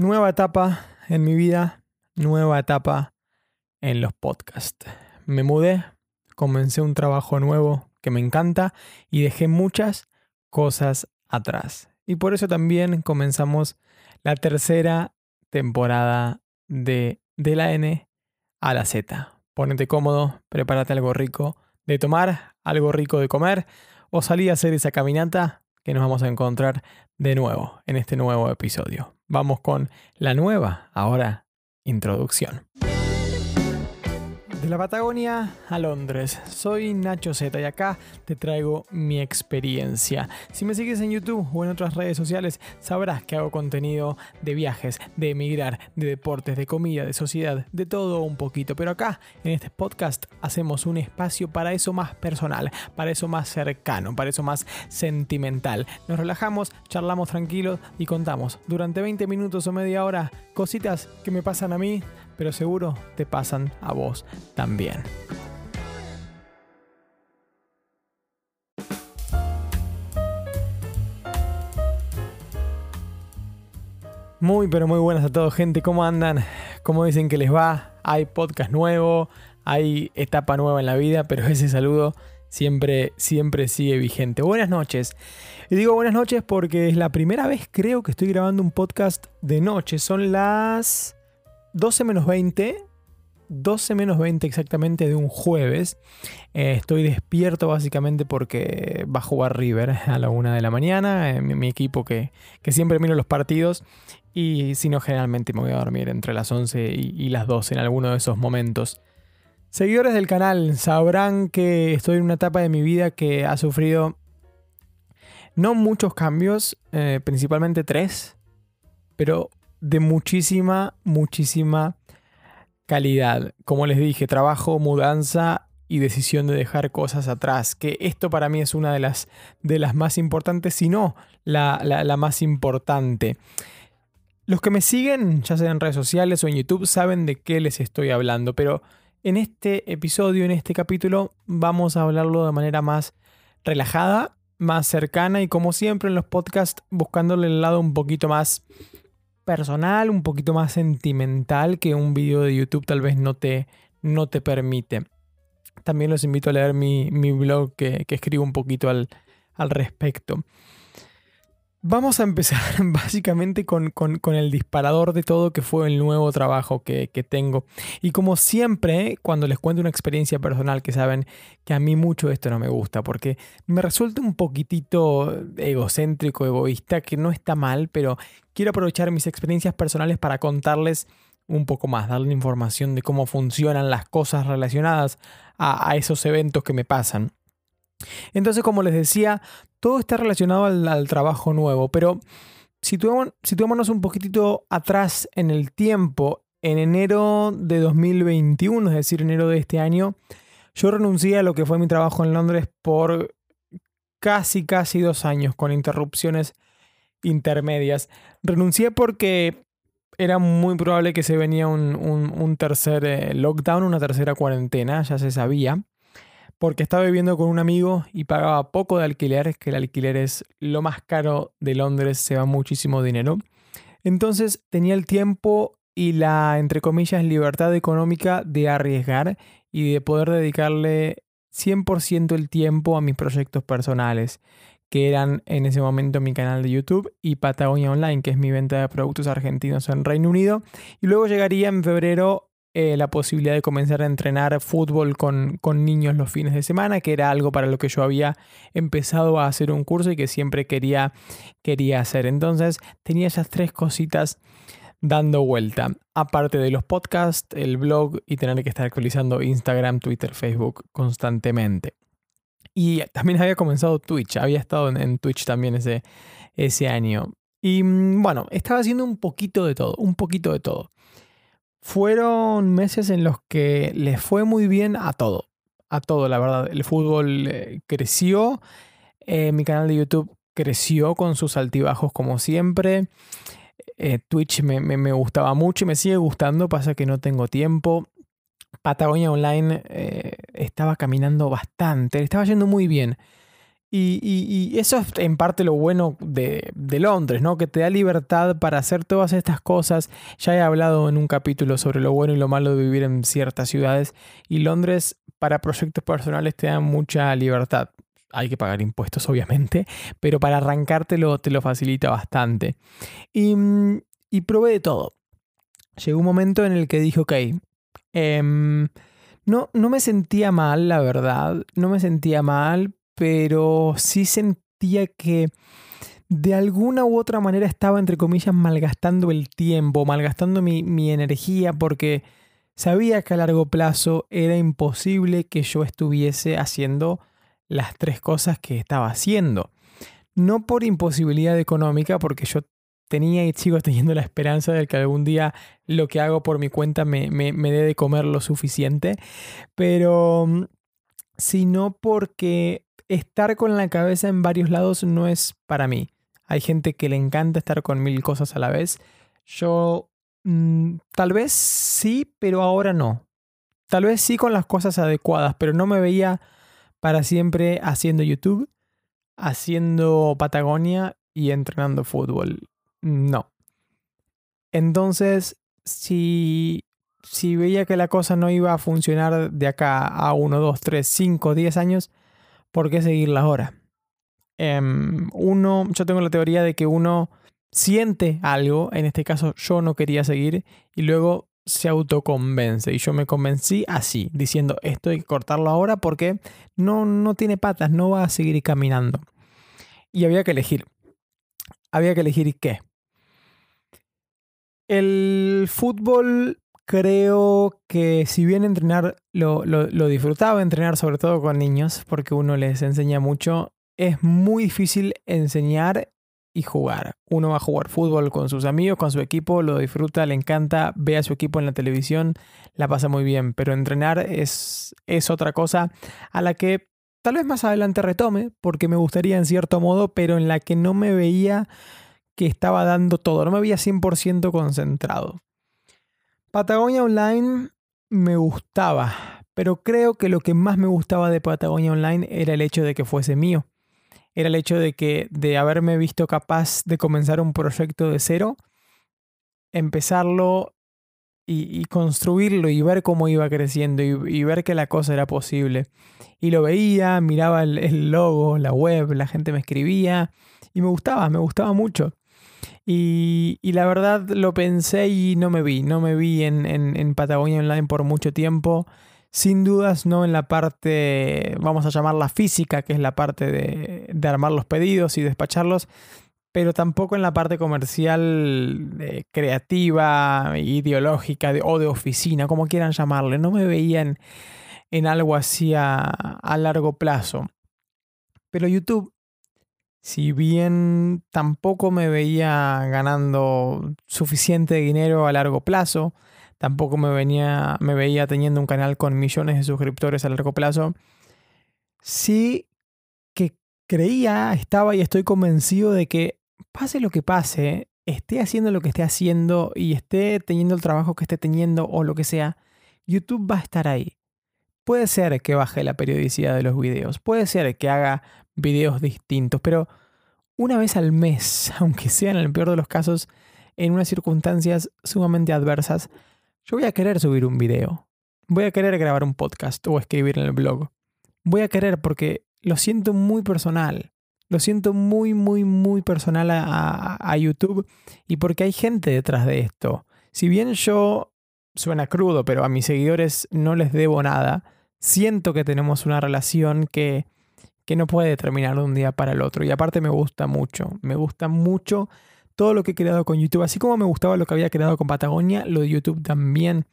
Nueva etapa en mi vida, nueva etapa en los podcasts. Me mudé, comencé un trabajo nuevo que me encanta y dejé muchas cosas atrás. Y por eso también comenzamos la tercera temporada de De la N a la Z. Ponete cómodo, prepárate algo rico de tomar, algo rico de comer o salí a hacer esa caminata que nos vamos a encontrar de nuevo en este nuevo episodio. Vamos con la nueva, ahora, introducción. De la Patagonia a Londres, soy Nacho Z y acá te traigo mi experiencia. Si me sigues en YouTube o en otras redes sociales, sabrás que hago contenido de viajes, de emigrar, de deportes, de comida, de sociedad, de todo un poquito. Pero acá, en este podcast, hacemos un espacio para eso más personal, para eso más cercano, para eso más sentimental. Nos relajamos, charlamos tranquilos y contamos durante 20 minutos o media hora cositas que me pasan a mí pero seguro te pasan a vos también. Muy, pero muy buenas a todos, gente. ¿Cómo andan? ¿Cómo dicen que les va? Hay podcast nuevo, hay etapa nueva en la vida, pero ese saludo siempre, siempre sigue vigente. Buenas noches. Y digo buenas noches porque es la primera vez, creo, que estoy grabando un podcast de noche. Son las 12 menos 20, 12 menos 20 exactamente de un jueves. Eh, estoy despierto básicamente porque va a jugar River a la 1 de la mañana, eh, mi, equipo que, siempre miro los partidos y si no generalmente me voy a dormir entre las 11 y, y las 12 en alguno de esos momentos. Seguidores del canal sabrán que estoy en una etapa de mi vida que ha sufrido no muchos cambios, eh, principalmente tres, pero de muchísima, muchísima calidad. Como les dije, trabajo, mudanza y decisión de dejar cosas atrás. Que esto para mí es una de las, de las más importantes, si no la, la más importante. Los que me siguen, ya sea en redes sociales o en YouTube, saben de qué les estoy hablando, pero en este episodio, en este capítulo, vamos a hablarlo de manera más relajada, más cercana y como siempre en los podcasts, buscándole el lado un poquito más personal, un poquito más sentimental que un video de YouTube tal vez no te, no te permite. También los invito a leer mi, blog que, escribo un poquito al, al respecto. Vamos a empezar básicamente con, el disparador de todo que fue el nuevo trabajo que, tengo. Y como siempre, cuando les cuento una experiencia personal que saben que a mí mucho esto no me gusta, porque me resulta un poquitito egocéntrico, egoísta, que no está mal, pero quiero aprovechar mis experiencias personales para contarles un poco más, darle información de cómo funcionan las cosas relacionadas a esos eventos que me pasan. Entonces, como les decía, todo está relacionado al, trabajo nuevo, pero situémonos, un poquitito atrás en el tiempo. En enero de 2021, es decir, enero de este año, yo renuncié a lo que fue mi trabajo en Londres por casi, casi dos años, con interrupciones intermedias. Renuncié porque era muy probable que se venía un, tercer eh, lockdown, una tercera cuarentena, ya se sabía porque estaba viviendo con un amigo y pagaba poco de alquiler, que el alquiler es lo más caro de Londres, se va muchísimo dinero. Entonces tenía el tiempo y la, entre comillas, libertad económica de arriesgar y de poder dedicarle 100% el tiempo a mis proyectos personales, que eran en ese momento mi canal de YouTube y Patagonia Online, que es mi venta de productos argentinos en Reino Unido. Y luego llegaría en febrero eh, la posibilidad de comenzar a entrenar fútbol con, niños los fines de semana, que era algo para lo que yo había empezado a hacer un curso y que siempre quería, quería hacer. Entonces tenía esas tres cositas dando vuelta, aparte de los podcasts, el blog y tener que estar actualizando Instagram, Twitter, Facebook constantemente. Y también había comenzado Twitch, había estado en, Twitch también ese, ese año. Y mm, bueno, estaba haciendo un poquito de todo, un poquito de todo. Fueron meses en los que les fue muy bien a todo, a todo, la verdad. El fútbol eh, creció, eh, mi canal de YouTube creció con sus altibajos como siempre. Eh, Twitch me, gustaba mucho y me sigue gustando, pasa que no tengo tiempo. Patagonia Online estaba caminando bastante, estaba yendo muy bien. Y, eso es en parte lo bueno de, de, Londres, ¿no? Que te da libertad para hacer todas estas cosas. Ya he hablado en un capítulo sobre lo bueno y lo malo de vivir en ciertas ciudades. Y Londres, para proyectos personales, te da mucha libertad. Hay que pagar impuestos, obviamente, pero para arrancártelo te lo facilita bastante. Y, y probé de todo. Llegó un momento en el que dije, ok, em, no, no me sentía mal, la verdad. No me sentía mal, pero sí sentía que de alguna u otra manera estaba, entre comillas, malgastando el tiempo, malgastando mi, energía, porque sabía que a largo plazo era imposible que yo estuviese haciendo las tres cosas que estaba haciendo. No por imposibilidad económica, porque yo tenía y sigo teniendo la esperanza de que algún día lo que hago por mi cuenta me, me, me dé de comer lo suficiente, pero mm, sino porque estar con la cabeza en varios lados no es para mí. Hay gente que le encanta estar con mil cosas a la vez. Yo mm, tal vez sí, pero ahora no. Tal vez sí con las cosas adecuadas, pero no me veía para siempre haciendo YouTube, haciendo Patagonia y entrenando fútbol. No. Entonces, si, si veía que la cosa no iba a funcionar de acá a 1, 2, 3, 5, 10 años, ¿por qué seguirla ahora? Em, uno, yo tengo la teoría de que uno siente algo, en este caso yo no quería seguir, y luego se autoconvence. Y yo me convencí así, diciendo esto hay que cortarlo ahora porque no, no tiene patas, no va a seguir caminando. Y había que elegir. Había que elegir qué. El fútbol creo que si bien entrenar lo, disfrutaba, entrenar sobre todo con niños, porque uno les enseña mucho, es muy difícil enseñar y jugar. Uno va a jugar fútbol con sus amigos, con su equipo, lo disfruta, le encanta, ve a su equipo en la televisión, la pasa muy bien, pero entrenar es, es otra cosa a la que tal vez más adelante retome, porque me gustaría en cierto modo, pero en la que no me veía que estaba dando todo, no me veía 100% concentrado. Patagonia Online me gustaba, pero creo que lo que más me gustaba de Patagonia Online era el hecho de que fuese mío. Era el hecho de que de haberme visto capaz de comenzar un proyecto de cero, empezarlo y, construirlo y ver cómo iba creciendo y, ver que la cosa era posible. Y lo veía, miraba el logo, la web, la gente me escribía y me gustaba, me gustaba mucho. Y, la verdad lo pensé y no me vi, no me vi en, Patagonia Online por mucho tiempo. Sin dudas no en la parte, vamos a llamarla física, que es la parte de, armar los pedidos y despacharlos, pero tampoco en la parte comercial, creativa, ideológica o de oficina, como quieran llamarle. No me veía en, en algo así a largo plazo. Pero YouTube si bien tampoco me veía ganando suficiente dinero a largo plazo, tampoco me, venía, me veía teniendo un canal con millones de suscriptores a largo plazo, sí que creía, estaba y estoy convencido de que pase lo que pase, esté haciendo lo que esté haciendo y esté teniendo el trabajo que esté teniendo o lo que sea, YouTube va a estar ahí. Puede ser que baje la periodicidad de los videos, puede ser que haga videos distintos, pero una vez al mes, aunque sea en el peor de los casos, en unas circunstancias sumamente adversas, yo voy a querer subir un video, voy a querer grabar un podcast o escribir en el blog. Voy a querer porque lo siento muy personal, lo siento muy, muy, muy personal a, a YouTube y porque hay gente detrás de esto. Si bien yo suena crudo, pero a mis seguidores no les debo nada, siento que tenemos una relación que que no puede terminar de un día para el otro. Y aparte me gusta mucho, me gusta mucho todo lo que he creado con YouTube. Así como me gustaba lo que había creado con Patagonia, lo de YouTube también,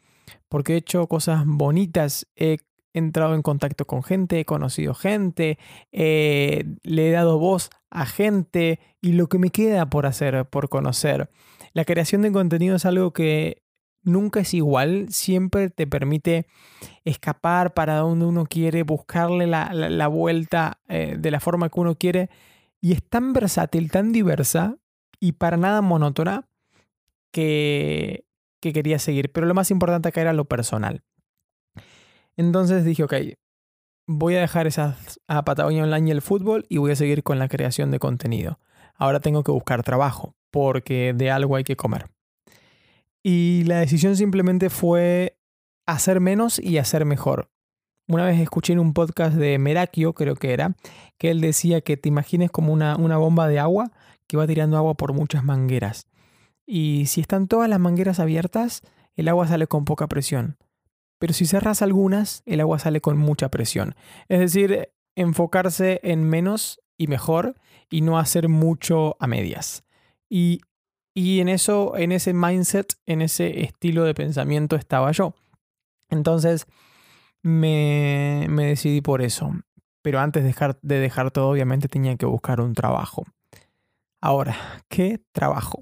porque he hecho cosas bonitas, he entrado en contacto con gente, he conocido gente, le he dado voz a gente y lo que me queda por hacer, por conocer. La creación de contenido es algo que nunca es igual, siempre te permite escapar para donde uno quiere, buscarle la, vuelta eh, de la forma que uno quiere. Y es tan versátil, tan diversa y para nada monótona que, que quería seguir. Pero lo más importante acá era lo personal. Entonces dije, ok, voy a dejar esas a Patagonia Online y el fútbol y voy a seguir con la creación de contenido. Ahora tengo que buscar trabajo porque de algo hay que comer. Y la decisión simplemente fue hacer menos y hacer mejor. Una vez escuché en un podcast de Merakio, creo que era, que él decía que te imagines como una, una bomba de agua que va tirando agua por muchas mangueras. Y si están todas las mangueras abiertas, el agua sale con poca presión. Pero si cerras algunas, el agua sale con mucha presión. Es decir, enfocarse en menos y mejor y no hacer mucho a medias. Y, y en eso, en ese mindset, en ese estilo de pensamiento estaba yo. Entonces me, me decidí por eso. Pero antes de dejar, de dejar todo, obviamente tenía que buscar un trabajo. Ahora, ¿qué trabajo?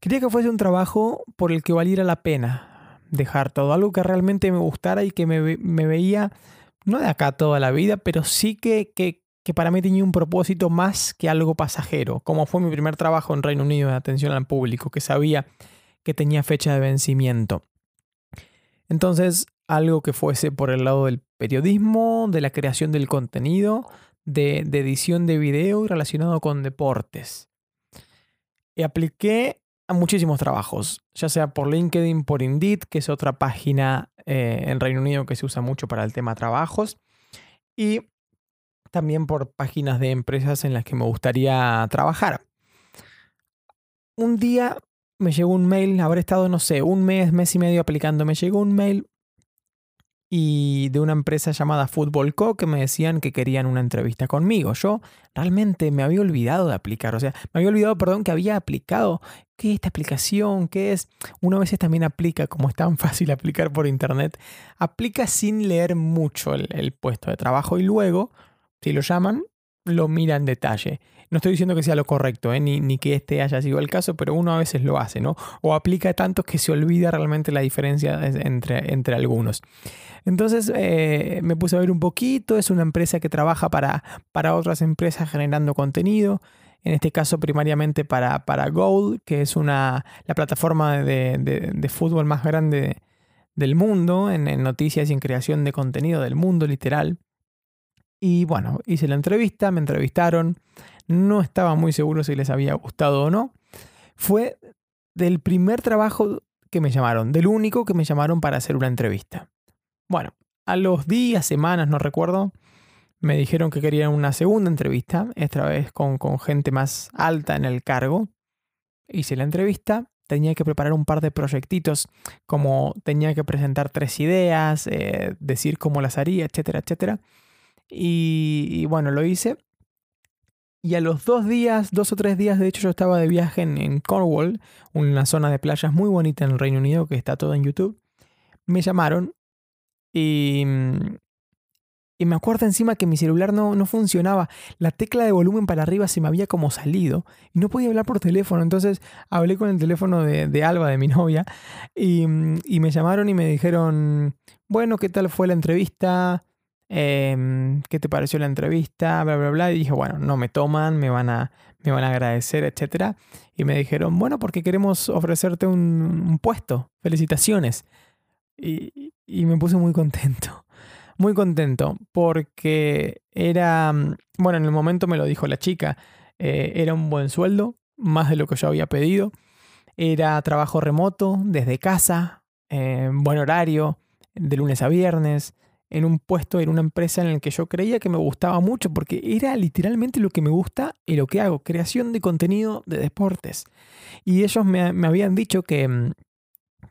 Quería que fuese un trabajo por el que valiera la pena dejar todo, algo que realmente me gustara y que me, veía, no de acá toda la vida, pero sí que, que, que, para mí tenía un propósito más que algo pasajero, como fue mi primer trabajo en Reino Unido de atención al público, que sabía que tenía fecha de vencimiento. Entonces, algo que fuese por el lado del periodismo, de la creación del contenido, de, edición de video y relacionado con deportes. Y apliqué a muchísimos trabajos, ya sea por LinkedIn, por Indeed, que es otra página eh, en Reino Unido que se usa mucho para el tema trabajos, y también por páginas de empresas en las que me gustaría trabajar. Un día me llegó un mail, habré estado, no sé, un mes, mes y medio aplicando, me llegó un mail y de una empresa llamada Football Co que me decían que querían una entrevista conmigo. Yo realmente me había olvidado de aplicar, o sea, me había olvidado, perdón, que había aplicado. ¿Qué es esta aplicación? ¿Qué es? Uno a veces también aplica, como es tan fácil aplicar por internet, aplica sin leer mucho el, el puesto de trabajo y luego, si lo llaman, lo mira en detalle. No estoy diciendo que sea lo correcto, ¿eh? ni, que este haya sido el caso, pero uno a veces lo hace, ¿no? O aplica tanto que se olvida realmente la diferencia entre, algunos. Entonces eh, me puse a ver un poquito, es una empresa que trabaja para, otras empresas generando contenido, en este caso primariamente para, para Gold, que es la plataforma de, de, fútbol más grande del mundo, en, en noticias y en creación de contenido del mundo literal. Y bueno, hice la entrevista, me entrevistaron, no estaba muy seguro si les había gustado o no. Fue del primer trabajo que me llamaron, del único que me llamaron para hacer una entrevista. Bueno, a los días, semanas, no recuerdo, me dijeron que querían una segunda entrevista, esta vez con, con gente más alta en el cargo. Hice la entrevista, tenía que preparar un par de proyectitos, como tenía que presentar tres ideas, eh, decir cómo las haría, etcétera, etcétera. Y, bueno, lo hice. Y a los dos días, dos o tres días, de hecho yo estaba de viaje en, Cornwall, una zona de playas muy bonita en el Reino Unido, que está todo en YouTube. Me llamaron y, y me acuerdo encima que mi celular no, no, funcionaba. La tecla de volumen para arriba se me había como salido y no podía hablar por teléfono. Entonces hablé con el teléfono de, de Alba, de mi novia, y, y, me llamaron y me dijeron, bueno, ¿qué tal fue la entrevista? Em, ¿qué te pareció la entrevista? Bla, bla, bla. Y dije, bueno, no me toman, me van a, me van a agradecer, etc. Y me dijeron, bueno, porque queremos ofrecerte un, puesto. Felicitaciones. Y, me puse muy contento. Muy contento porque era, bueno, en el momento me lo dijo la chica, eh, era un buen sueldo, más de lo que yo había pedido. Era trabajo remoto, desde casa, eh, buen horario, de lunes a viernes en un puesto en una empresa en el que yo creía que me gustaba mucho, porque era literalmente lo que me gusta y lo que hago, creación de contenido de deportes. Y ellos me, habían dicho que, mm,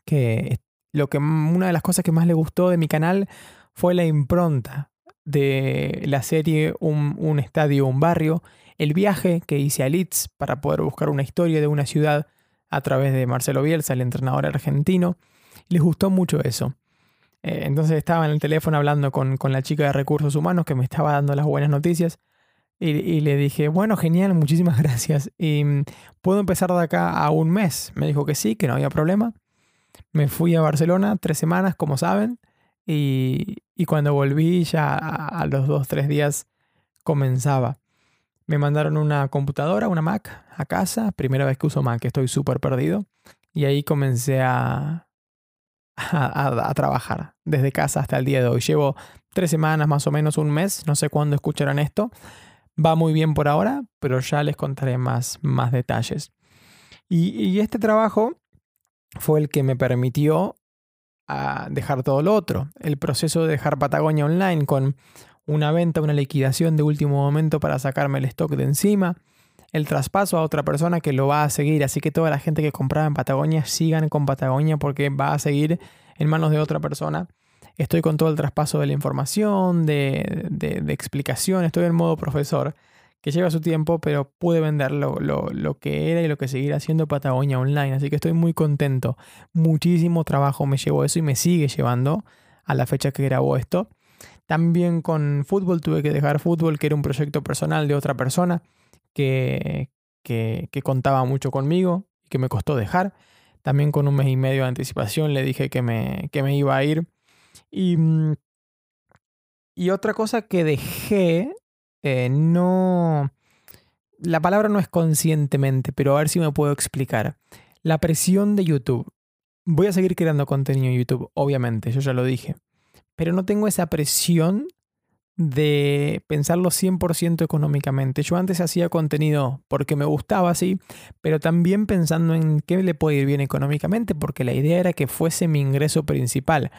que, lo que una de las cosas que más les gustó de mi canal fue la impronta de la serie un, un estadio, un barrio, el viaje que hice a Leeds para poder buscar una historia de una ciudad a través de Marcelo Bielsa, el entrenador argentino. Les gustó mucho eso. Eh, entonces estaba en el teléfono hablando con, la chica de recursos humanos que me estaba dando las buenas noticias. Y, le dije, bueno, genial, muchísimas gracias. Y mm, puedo empezar de acá a un mes. Me dijo que sí, que no había problema. Me fui a Barcelona tres semanas, como saben. Y, cuando volví ya a, los dos, tres días comenzaba. Me mandaron una computadora, una Mac, a casa. Primera vez que uso Mac, estoy súper perdido. Y ahí comencé a, a, trabajar. Desde casa hasta el día de hoy. Llevo tres semanas, más o menos un mes, no sé cuándo escucharán esto. Va muy bien por ahora, pero ya les contaré más, más detalles. Y, este trabajo fue el que me permitió ah, dejar todo lo otro. El proceso de dejar Patagonia Online con una venta, una liquidación de último momento para sacarme el stock de encima, el traspaso a otra persona que lo va a seguir, así que toda la gente que compraba en Patagonia sigan con Patagonia porque va a seguir en manos de otra persona. Estoy con todo el traspaso de la información, de, explicación, estoy en modo profesor, que lleva su tiempo, pero pude vender lo, lo, que era y lo que seguirá haciendo Patagonia Online, así que estoy muy contento. Muchísimo trabajo me llevó eso y me sigue llevando a la fecha que grabó esto. También con fútbol tuve que dejar fútbol, que era un proyecto personal de otra persona que, que, contaba mucho conmigo y que me costó dejar. También con un mes y medio de anticipación le dije que me, que me iba a ir. Y, mm, y otra cosa que dejé, eh, no... La palabra no es conscientemente, pero a ver si me puedo explicar. La presión de YouTube. Voy a seguir creando contenido en YouTube, obviamente, yo ya lo dije pero no tengo esa presión de pensarlo 100% económicamente. Yo antes hacía contenido porque me gustaba, sí, pero también pensando en qué le puede ir bien económicamente, porque la idea era que fuese mi ingreso principal.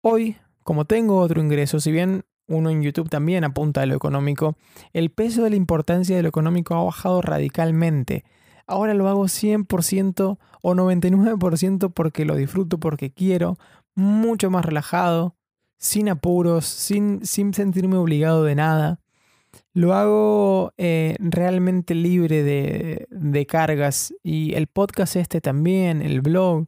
Hoy, como tengo otro ingreso, si bien uno en YouTube también apunta a lo económico, el peso de la importancia de lo económico ha bajado radicalmente. Ahora lo hago 100% o 99% porque lo disfruto, porque quiero, mucho más relajado, sin apuros, sin, sin sentirme obligado de nada. Lo hago eh, realmente libre de, de, cargas y el podcast este también, el blog,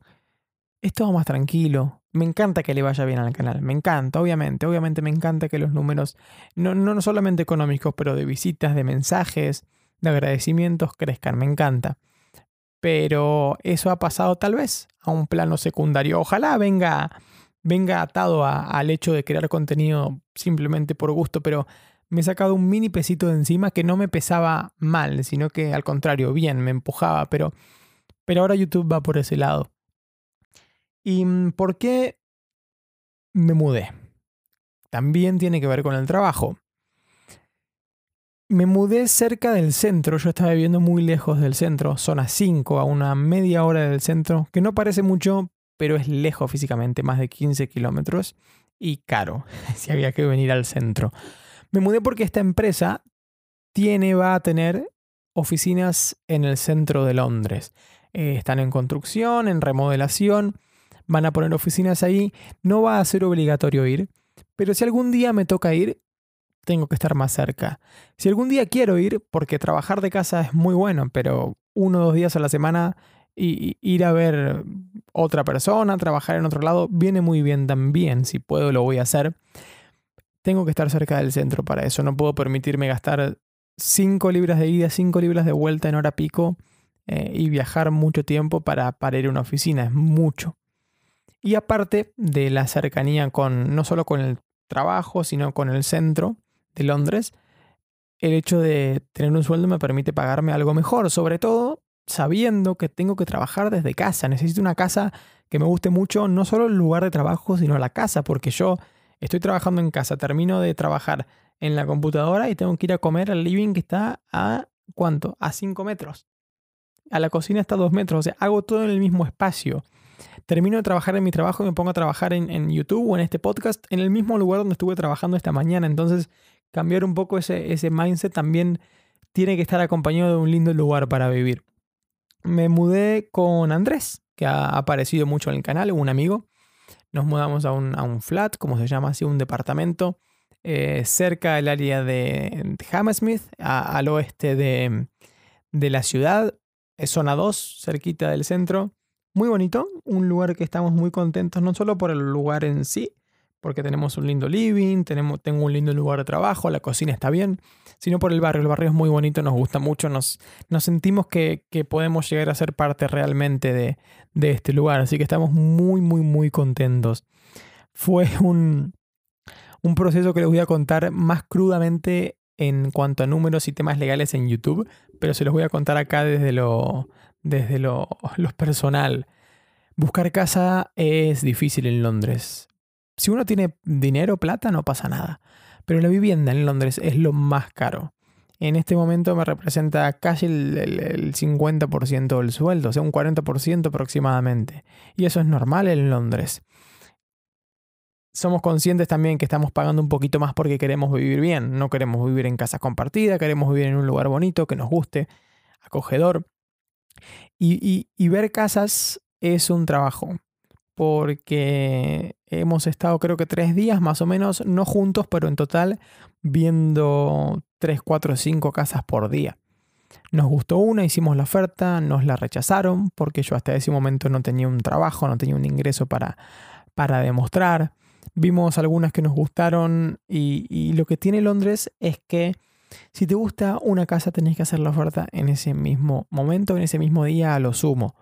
es todo más tranquilo. Me encanta que le vaya bien al canal, me encanta, obviamente, obviamente me encanta que los números, no, no solamente económicos, pero de visitas, de mensajes, de agradecimientos crezcan, me encanta. Pero eso ha pasado tal vez a un plano secundario. Ojalá venga venga atado al hecho de crear contenido simplemente por gusto, pero me he sacado un mini pesito de encima que no me pesaba mal, sino que al contrario, bien, me empujaba, pero, pero ahora YouTube va por ese lado. ¿Y por qué me mudé? También tiene que ver con el trabajo. Me mudé cerca del centro, yo estaba viviendo muy lejos del centro, zona 5, a una media hora del centro, que no parece mucho, pero es lejos físicamente, más de 15 kilómetros y caro, si había que venir al centro. Me mudé porque esta empresa tiene, va a tener oficinas en el centro de Londres. Eh, están en construcción, en remodelación, van a poner oficinas ahí. No va a ser obligatorio ir, pero si algún día me toca ir, tengo que estar más cerca. Si algún día quiero ir, porque trabajar de casa es muy bueno, pero uno o dos días a la semana y ir a ver otra persona, trabajar en otro lado, viene muy bien también. Si puedo, lo voy a hacer. Tengo que estar cerca del centro para eso. No puedo permitirme gastar 5 libras de ida, 5 libras de vuelta en hora pico eh, y viajar mucho tiempo para, para ir a una oficina. Es mucho. Y aparte de la cercanía con no solo con el trabajo, sino con el centro de Londres, el hecho de tener un sueldo me permite pagarme algo mejor, sobre todo sabiendo que tengo que trabajar desde casa. Necesito una casa que me guste mucho, no solo el lugar de trabajo, sino la casa, porque yo estoy trabajando en casa, termino de trabajar en la computadora y tengo que ir a comer al living que está a ¿cuánto? A 5 metros. A la cocina está a 2 metros, o sea, hago todo en el mismo espacio. Termino de trabajar en mi trabajo y me pongo a trabajar en, YouTube o en este podcast en el mismo lugar donde estuve trabajando esta mañana. Entonces, cambiar un poco ese mindset también tiene que estar acompañado de un lindo lugar para vivir me mudé con Andrés, que ha aparecido mucho en el canal, un amigo. Nos mudamos a un, a un flat, como se llama así, un departamento, eh, cerca del área de Hammersmith, al oeste de, de la ciudad, zona 2, cerquita del centro. Muy bonito, un lugar que estamos muy contentos, no solo por el lugar en sí, porque tenemos un lindo living, tenemos, tengo un lindo lugar de trabajo, la cocina está bien, sino por el barrio. El barrio es muy bonito, nos gusta mucho, nos, sentimos que, podemos llegar a ser parte realmente de, este lugar, así que estamos muy, muy, muy contentos. Fue un, un proceso que les voy a contar más crudamente en cuanto a números y temas legales en YouTube, pero se los voy a contar acá desde lo, desde lo, lo personal. Buscar casa es difícil en Londres Si uno tiene dinero, plata, no pasa nada. Pero la vivienda en Londres es lo más caro. En este momento me representa casi el, el 50% del sueldo, o sea, un 40% aproximadamente. Y eso es normal en Londres somos conscientes también que estamos pagando un poquito más porque queremos vivir bien. No queremos vivir en casa compartida, queremos vivir en un lugar bonito, que nos guste, acogedor. Y, ver casas es un trabajo, porque hemos estado creo que tres días más o menos, no juntos, pero en total viendo tres, cuatro, cinco casas por día. Nos gustó una, hicimos la oferta, nos la rechazaron porque yo hasta ese momento no tenía un trabajo, no tenía un ingreso para, para demostrar. Vimos algunas que nos gustaron y, lo que tiene Londres es que si te gusta una casa tenés que hacer la oferta en ese mismo momento, en ese mismo día a lo sumo.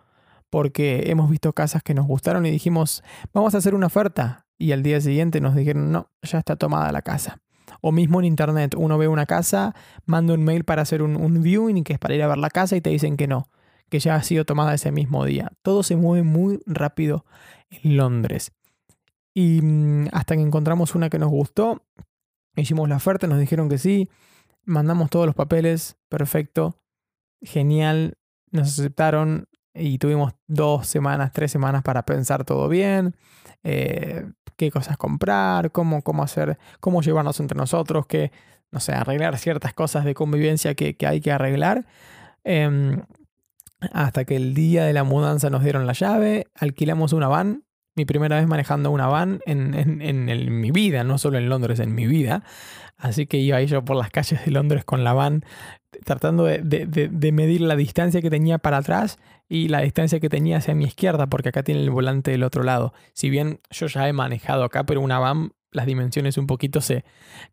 Porque hemos visto casas que nos gustaron y dijimos, vamos a hacer una oferta. Y al día siguiente nos dijeron, no, ya está tomada la casa. O mismo en internet, uno ve una casa, manda un mail para hacer un, un viewing, que es para ir a ver la casa y te dicen que no, que ya ha sido tomada ese mismo día. Todo se mueve muy rápido en Londres. Y mm, hasta que encontramos una que nos gustó, hicimos la oferta, nos dijeron que sí, mandamos todos los papeles, perfecto, genial, nos aceptaron y tuvimos dos semanas, tres semanas para pensar todo bien, eh, qué cosas comprar, cómo, cómo hacer, cómo llevarnos entre nosotros, qué, no sé, arreglar ciertas cosas de convivencia que, hay que arreglar. Em, hasta que el día de la mudanza nos dieron la llave, alquilamos una van mi primera vez manejando una van en, mi vida, no solo en Londres, en mi vida. Así que iba yo por las calles de Londres con la van tratando de, medir la distancia que tenía para atrás y la distancia que tenía hacia mi izquierda, porque acá tiene el volante del otro lado. Si bien yo ya he manejado acá, pero una van, las dimensiones un poquito se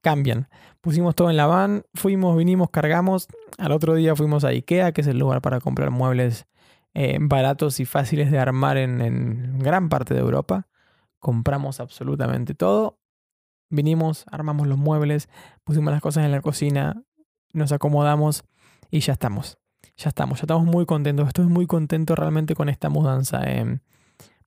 cambian. Pusimos todo en la van, fuimos, vinimos, cargamos. Al otro día fuimos a Ikea, que es el lugar para comprar muebles eh, baratos y fáciles de armar en, gran parte de Europa. Compramos absolutamente todo. Vinimos, armamos los muebles, pusimos las cosas en la cocina, nos acomodamos y ya estamos. Ya estamos, ya estamos muy contentos. Estoy muy contento realmente con esta mudanza. Eh.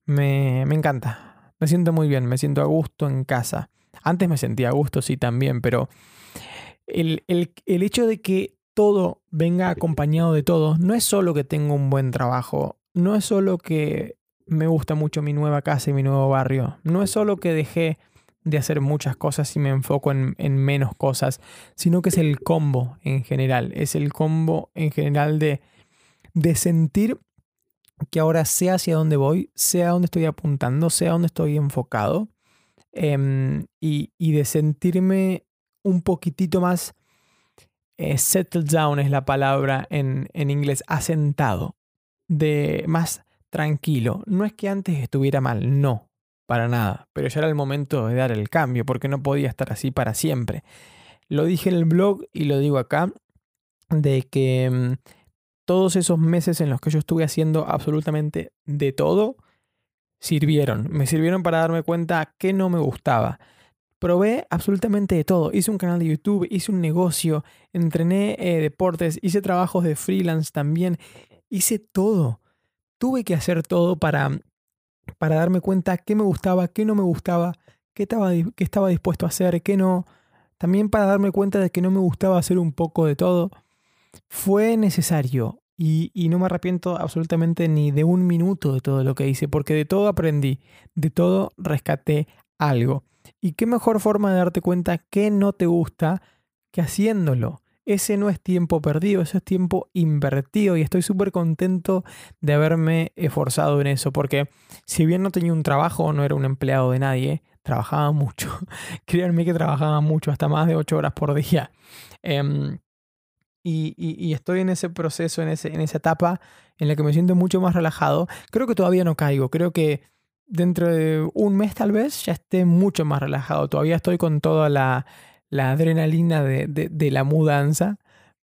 Me, encanta. Me siento muy bien, me siento a gusto en casa. Antes me sentía a gusto, sí, también, pero el, el hecho de que todo venga acompañado de todo. No es solo que tengo un buen trabajo, no es solo que me gusta mucho mi nueva casa y mi nuevo barrio, no es solo que dejé de hacer muchas cosas y me enfoco en, menos cosas, sino que es el combo en general, es el combo en general de, de sentir que ahora sé hacia dónde voy, sé a dónde estoy apuntando, sé a dónde estoy enfocado em, y, y de sentirme un poquitito más eh, settle down es la palabra en, en inglés, asentado, de más tranquilo. No es que antes estuviera mal, no, para nada, pero ya era el momento de dar el cambio, porque no podía estar así para siempre. Lo dije en el blog y lo digo acá, de que mm, todos esos meses en los que yo estuve haciendo absolutamente de todo, sirvieron. Me sirvieron para darme cuenta que no me gustaba Probé absolutamente de todo. Hice un canal de YouTube, hice un negocio, entrené eh, deportes, hice trabajos de freelance también. Hice todo. Tuve que hacer todo para, para darme cuenta qué me gustaba, qué no me gustaba, qué estaba, qué estaba dispuesto a hacer, qué no. También para darme cuenta de que no me gustaba hacer un poco de todo. Fue necesario y, y, no me arrepiento absolutamente ni de un minuto de todo lo que hice, porque de todo aprendí, de todo rescaté algo. Y qué mejor forma de darte cuenta que no te gusta que haciéndolo. Ese no es tiempo perdido, ese es tiempo invertido y estoy súper contento de haberme esforzado en eso, porque si bien no tenía un trabajo, no era un empleado de nadie, trabajaba mucho. Créanme que trabajaba mucho, hasta más de ocho horas por día. Em, y, estoy en ese proceso, en, ese, en esa etapa en la que me siento mucho más relajado. Creo que todavía no caigo, creo que dentro de un mes tal vez ya esté mucho más relajado. Todavía estoy con toda la, adrenalina de, la mudanza,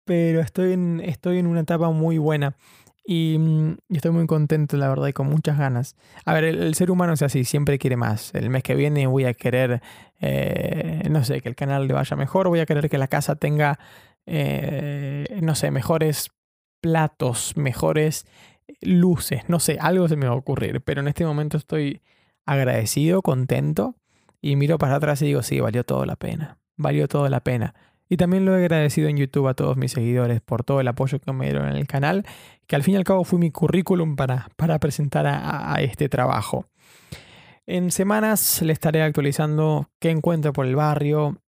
pero estoy en, estoy en una etapa muy buena. Y, mm, estoy muy contento, la verdad, y con muchas ganas. A ver, el, ser humano es así, siempre quiere más. El mes que viene voy a querer, eh, no sé, que el canal le vaya mejor, voy a querer que la casa tenga, eh, no sé, mejores platos, mejores luces, no sé, algo se me va a ocurrir, pero en este momento estoy agradecido, contento y miro para atrás y digo, sí, valió toda la pena, valió toda la pena. Y también lo he agradecido en YouTube a todos mis seguidores por todo el apoyo que me dieron en el canal, que al fin y al cabo fue mi currículum para, para presentar a, este trabajo. En semanas le estaré actualizando qué encuentro por el barrio,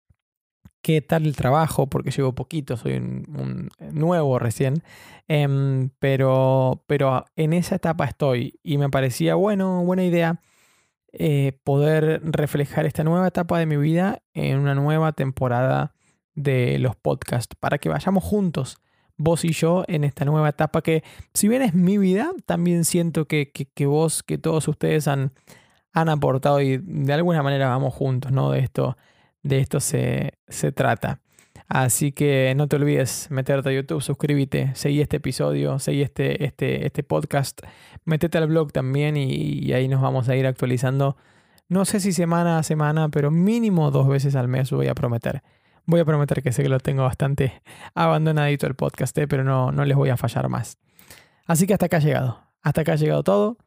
qué tal el trabajo, porque llevo poquito, soy un, nuevo recién, em, pero, pero en esa etapa estoy y me parecía, bueno, buena idea eh, poder reflejar esta nueva etapa de mi vida en una nueva temporada de los podcasts, para que vayamos juntos, vos y yo, en esta nueva etapa que, si bien es mi vida, también siento que, vos, que todos ustedes han, han aportado y de alguna manera vamos juntos, ¿no? De esto, de esto se, se trata. Así que no te olvides meterte a YouTube, suscríbete, seguí este episodio, seguí este, este, este podcast, metete al blog también y, ahí nos vamos a ir actualizando. No sé si semana a semana, pero mínimo dos veces al mes voy a prometer. Voy a prometer que sé que lo tengo bastante abandonadito el podcast, eh, pero no, no les voy a fallar más. Así que hasta acá ha llegado. Hasta acá ha llegado todo.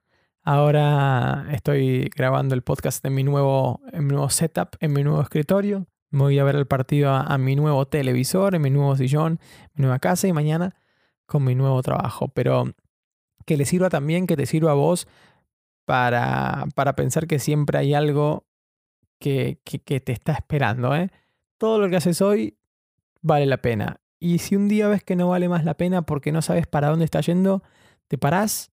Ahora estoy grabando el podcast en mi nuevo, mi nuevo setup, en mi nuevo escritorio. Voy a ver el partido a, mi nuevo televisor, en mi nuevo sillón, mi nueva casa y mañana con mi nuevo trabajo. Pero que le sirva también, que te sirva a vos para, para pensar que siempre hay algo que, que, que te está esperando. ¿eh? todo lo que haces hoy vale la pena. Y si un día ves que no vale más la pena porque no sabes para dónde está yendo, te parás,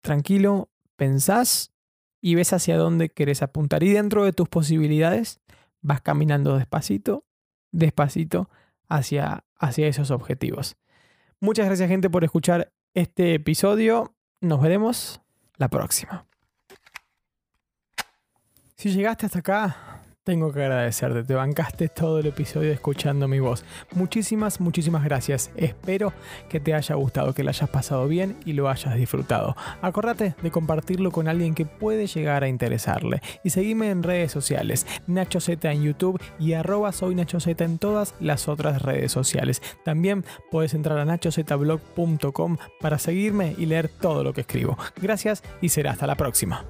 tranquilo, pensás y ves hacia dónde querés apuntar. Y dentro de tus posibilidades vas caminando despacito, despacito hacia, hacia esos objetivos. Muchas gracias gente por escuchar este episodio. Nos veremos la próxima. Si llegaste hasta acá, tengo que agradecerte, te bancaste todo el episodio escuchando mi voz. Muchísimas, muchísimas gracias. Espero que te haya gustado, que lo hayas pasado bien y lo hayas disfrutado. Acordate de compartirlo con alguien que puede llegar a interesarle. Y seguime en redes sociales, Nacho Z en YouTube y arroba soy Nacho en todas las otras redes sociales. También puedes entrar a nachozblog.com para seguirme y leer todo lo que escribo. Gracias y será hasta la próxima.